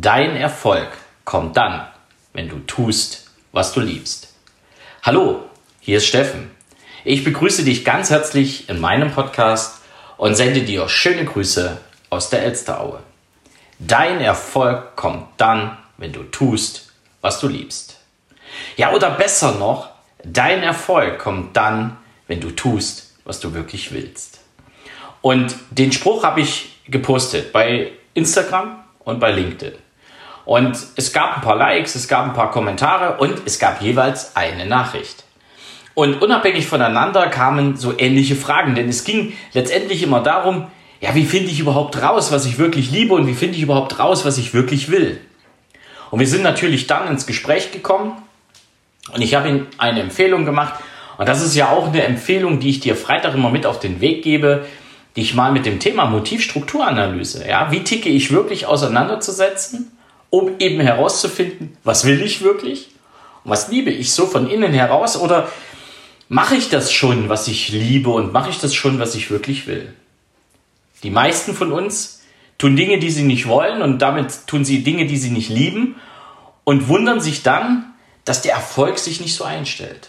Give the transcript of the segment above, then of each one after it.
Dein Erfolg kommt dann, wenn du tust, was du liebst. Hallo, hier ist Steffen. Ich begrüße dich ganz herzlich in meinem Podcast und sende dir schöne Grüße aus der Elsteraue. Dein Erfolg kommt dann, wenn du tust, was du liebst. Ja, oder besser noch, dein Erfolg kommt dann, wenn du tust, was du wirklich willst. Und den Spruch habe ich gepostet bei Instagram und bei LinkedIn. Und es gab ein paar Likes, es gab ein paar Kommentare und es gab jeweils eine Nachricht. Und unabhängig voneinander kamen so ähnliche Fragen, denn es ging letztendlich immer darum, ja, wie finde ich überhaupt raus, was ich wirklich liebe und wie finde ich überhaupt raus, was ich wirklich will. Und wir sind natürlich dann ins Gespräch gekommen und ich habe ihm eine Empfehlung gemacht und das ist ja auch eine Empfehlung, die ich dir Freitag immer mit auf den Weg gebe, dich mal mit dem Thema Motivstrukturanalyse, ja, wie ticke ich wirklich auseinanderzusetzen um eben herauszufinden, was will ich wirklich und was liebe ich so von innen heraus oder mache ich das schon, was ich liebe und mache ich das schon, was ich wirklich will. Die meisten von uns tun Dinge, die sie nicht wollen und damit tun sie Dinge, die sie nicht lieben und wundern sich dann, dass der Erfolg sich nicht so einstellt.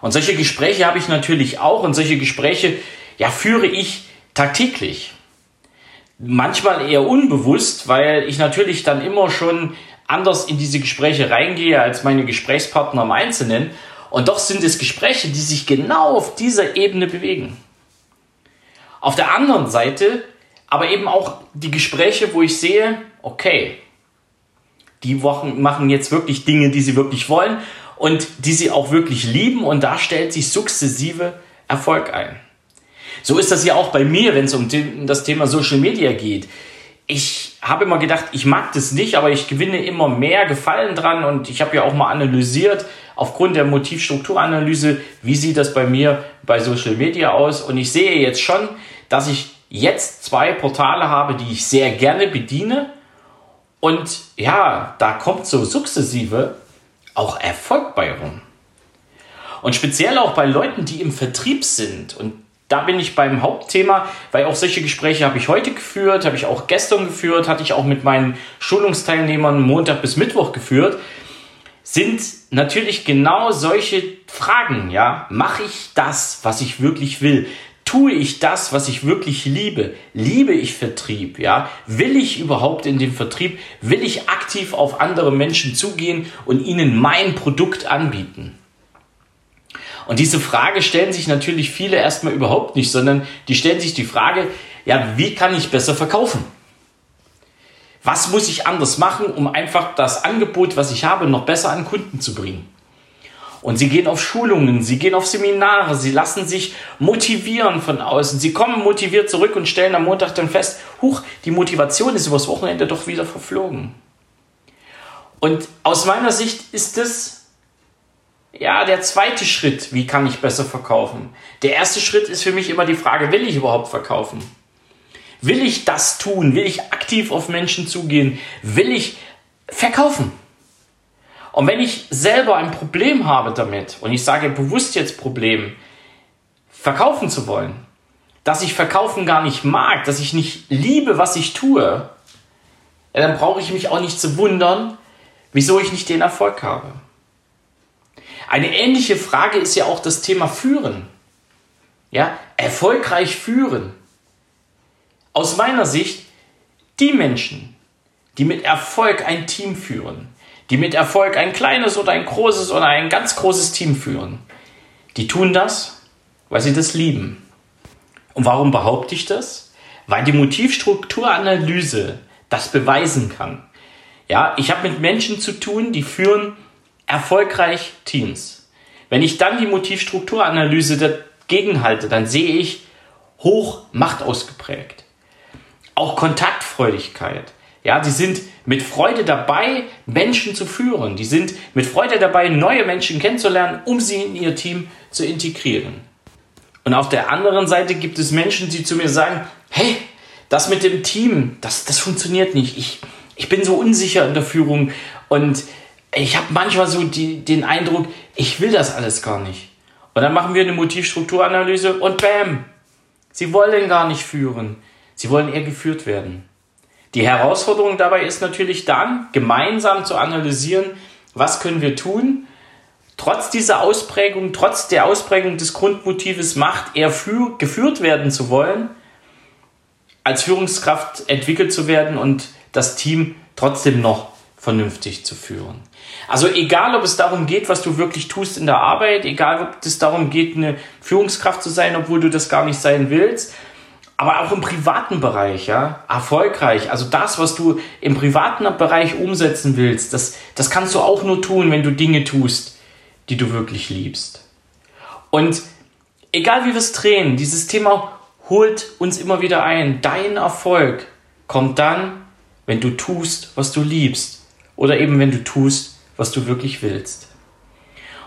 Und solche Gespräche habe ich natürlich auch und solche Gespräche ja führe ich tagtäglich manchmal eher unbewusst, weil ich natürlich dann immer schon anders in diese Gespräche reingehe als meine Gesprächspartner im Einzelnen. Und doch sind es Gespräche, die sich genau auf dieser Ebene bewegen. Auf der anderen Seite aber eben auch die Gespräche, wo ich sehe, okay, die machen jetzt wirklich Dinge, die sie wirklich wollen und die sie auch wirklich lieben und da stellt sich sukzessive Erfolg ein. So ist das ja auch bei mir, wenn es um das Thema Social Media geht. Ich habe immer gedacht, ich mag das nicht, aber ich gewinne immer mehr Gefallen dran und ich habe ja auch mal analysiert, aufgrund der Motivstrukturanalyse, wie sieht das bei mir bei Social Media aus und ich sehe jetzt schon, dass ich jetzt zwei Portale habe, die ich sehr gerne bediene und ja, da kommt so sukzessive auch Erfolg bei rum. Und speziell auch bei Leuten, die im Vertrieb sind und da bin ich beim Hauptthema, weil auch solche Gespräche habe ich heute geführt, habe ich auch gestern geführt, hatte ich auch mit meinen Schulungsteilnehmern Montag bis Mittwoch geführt, sind natürlich genau solche Fragen, ja. Mache ich das, was ich wirklich will? Tue ich das, was ich wirklich liebe? Liebe ich Vertrieb, ja? Will ich überhaupt in dem Vertrieb? Will ich aktiv auf andere Menschen zugehen und ihnen mein Produkt anbieten? Und diese Frage stellen sich natürlich viele erstmal überhaupt nicht, sondern die stellen sich die Frage, ja, wie kann ich besser verkaufen? Was muss ich anders machen, um einfach das Angebot, was ich habe, noch besser an Kunden zu bringen? Und sie gehen auf Schulungen, sie gehen auf Seminare, sie lassen sich motivieren von außen. Sie kommen motiviert zurück und stellen am Montag dann fest, huch, die Motivation ist übers Wochenende doch wieder verflogen. Und aus meiner Sicht ist es ja, der zweite Schritt, wie kann ich besser verkaufen? Der erste Schritt ist für mich immer die Frage, will ich überhaupt verkaufen? Will ich das tun? Will ich aktiv auf Menschen zugehen? Will ich verkaufen? Und wenn ich selber ein Problem habe damit, und ich sage bewusst jetzt Problem, verkaufen zu wollen, dass ich verkaufen gar nicht mag, dass ich nicht liebe, was ich tue, dann brauche ich mich auch nicht zu wundern, wieso ich nicht den Erfolg habe. Eine ähnliche Frage ist ja auch das Thema Führen. Ja, erfolgreich führen. Aus meiner Sicht, die Menschen, die mit Erfolg ein Team führen, die mit Erfolg ein kleines oder ein großes oder ein ganz großes Team führen, die tun das, weil sie das lieben. Und warum behaupte ich das? Weil die Motivstrukturanalyse das beweisen kann. Ja, ich habe mit Menschen zu tun, die führen erfolgreich Teams. Wenn ich dann die Motivstrukturanalyse dagegen halte, dann sehe ich hoch Macht ausgeprägt. Auch Kontaktfreudigkeit. Ja, die sind mit Freude dabei, Menschen zu führen. Die sind mit Freude dabei, neue Menschen kennenzulernen, um sie in ihr Team zu integrieren. Und auf der anderen Seite gibt es Menschen, die zu mir sagen, hey, das mit dem Team, das, das funktioniert nicht. Ich, ich bin so unsicher in der Führung und ich habe manchmal so die, den Eindruck, ich will das alles gar nicht. Und dann machen wir eine Motivstrukturanalyse und bam, sie wollen gar nicht führen. Sie wollen eher geführt werden. Die Herausforderung dabei ist natürlich dann, gemeinsam zu analysieren, was können wir tun, trotz dieser Ausprägung, trotz der Ausprägung des Grundmotives Macht eher für, geführt werden zu wollen, als Führungskraft entwickelt zu werden und das Team trotzdem noch vernünftig zu führen. Also egal, ob es darum geht, was du wirklich tust in der Arbeit, egal, ob es darum geht, eine Führungskraft zu sein, obwohl du das gar nicht sein willst, aber auch im privaten Bereich, ja, erfolgreich. Also das, was du im privaten Bereich umsetzen willst, das, das kannst du auch nur tun, wenn du Dinge tust, die du wirklich liebst. Und egal wie wir es drehen, dieses Thema holt uns immer wieder ein. Dein Erfolg kommt dann, wenn du tust, was du liebst. Oder eben wenn du tust, was du wirklich willst.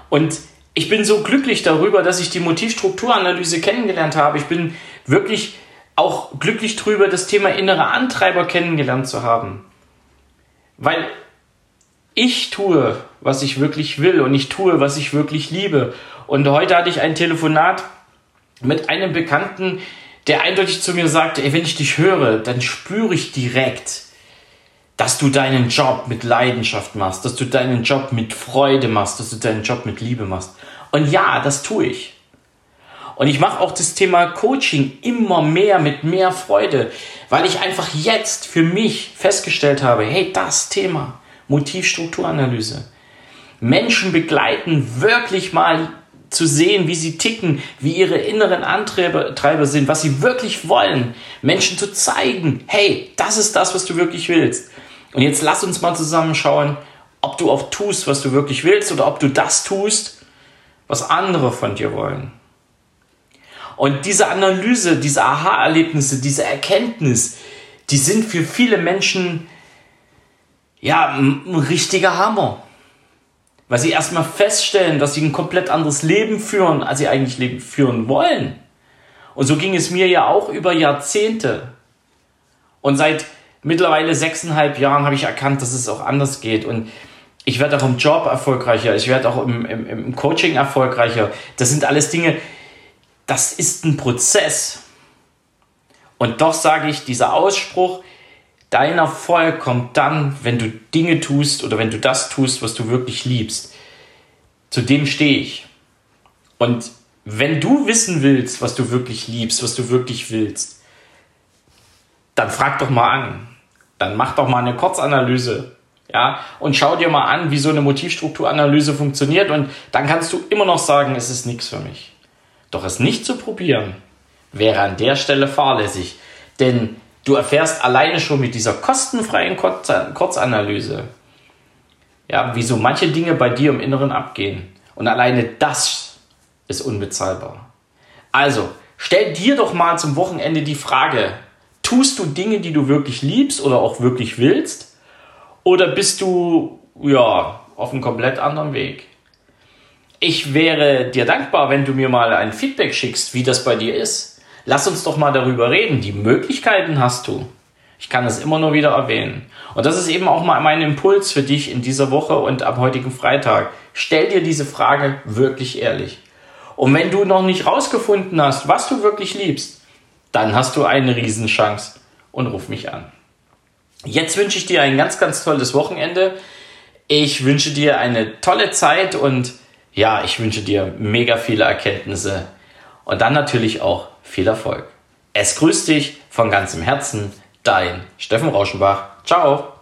Und ich bin so glücklich darüber, dass ich die Motivstrukturanalyse kennengelernt habe. Ich bin wirklich auch glücklich drüber, das Thema innere Antreiber kennengelernt zu haben. Weil ich tue, was ich wirklich will und ich tue, was ich wirklich liebe. Und heute hatte ich ein Telefonat mit einem Bekannten, der eindeutig zu mir sagte, ey, wenn ich dich höre, dann spüre ich direkt, dass du deinen Job mit Leidenschaft machst, dass du deinen Job mit Freude machst, dass du deinen Job mit Liebe machst. Und ja, das tue ich. Und ich mache auch das Thema Coaching immer mehr mit mehr Freude, weil ich einfach jetzt für mich festgestellt habe, hey, das Thema Motivstrukturanalyse. Menschen begleiten, wirklich mal zu sehen, wie sie ticken, wie ihre inneren Antreiber sind, was sie wirklich wollen. Menschen zu zeigen, hey, das ist das, was du wirklich willst. Und jetzt lass uns mal zusammen schauen, ob du auch tust, was du wirklich willst oder ob du das tust, was andere von dir wollen. Und diese Analyse, diese Aha-Erlebnisse, diese Erkenntnis, die sind für viele Menschen ja ein richtiger Hammer. Weil sie erstmal feststellen, dass sie ein komplett anderes Leben führen, als sie eigentlich Leben führen wollen. Und so ging es mir ja auch über Jahrzehnte. Und seit mittlerweile sechseinhalb Jahren habe ich erkannt, dass es auch anders geht. Und ich werde auch im Job erfolgreicher, ich werde auch im, im, im Coaching erfolgreicher. Das sind alles Dinge, das ist ein Prozess. Und doch sage ich, dieser Ausspruch, dein Erfolg kommt dann, wenn du Dinge tust oder wenn du das tust, was du wirklich liebst. Zu dem stehe ich. Und wenn du wissen willst, was du wirklich liebst, was du wirklich willst, dann frag doch mal an. Dann mach doch mal eine Kurzanalyse. Ja, und schau dir mal an, wie so eine Motivstrukturanalyse funktioniert und dann kannst du immer noch sagen, es ist nichts für mich. Doch es nicht zu probieren, wäre an der Stelle fahrlässig. Denn du erfährst alleine schon mit dieser kostenfreien Kurzanalyse, ja, wie so manche Dinge bei dir im Inneren abgehen. Und alleine das ist unbezahlbar. Also, stell dir doch mal zum Wochenende die Frage, tust du Dinge, die du wirklich liebst oder auch wirklich willst? Oder bist du, ja, auf einem komplett anderen Weg? Ich wäre dir dankbar, wenn du mir mal ein Feedback schickst, wie das bei dir ist. Lass uns doch mal darüber reden. Die Möglichkeiten hast du. Ich kann es immer nur wieder erwähnen. Und das ist eben auch mal mein Impuls für dich in dieser Woche und am heutigen Freitag. Stell dir diese Frage wirklich ehrlich. Und wenn du noch nicht rausgefunden hast, was du wirklich liebst, dann hast du eine Riesenchance und ruf mich an. Jetzt wünsche ich dir ein ganz, ganz tolles Wochenende. Ich wünsche dir eine tolle Zeit und ja, ich wünsche dir mega viele Erkenntnisse und dann natürlich auch viel Erfolg. Es grüßt dich von ganzem Herzen, dein Steffen Rauschenbach. Ciao!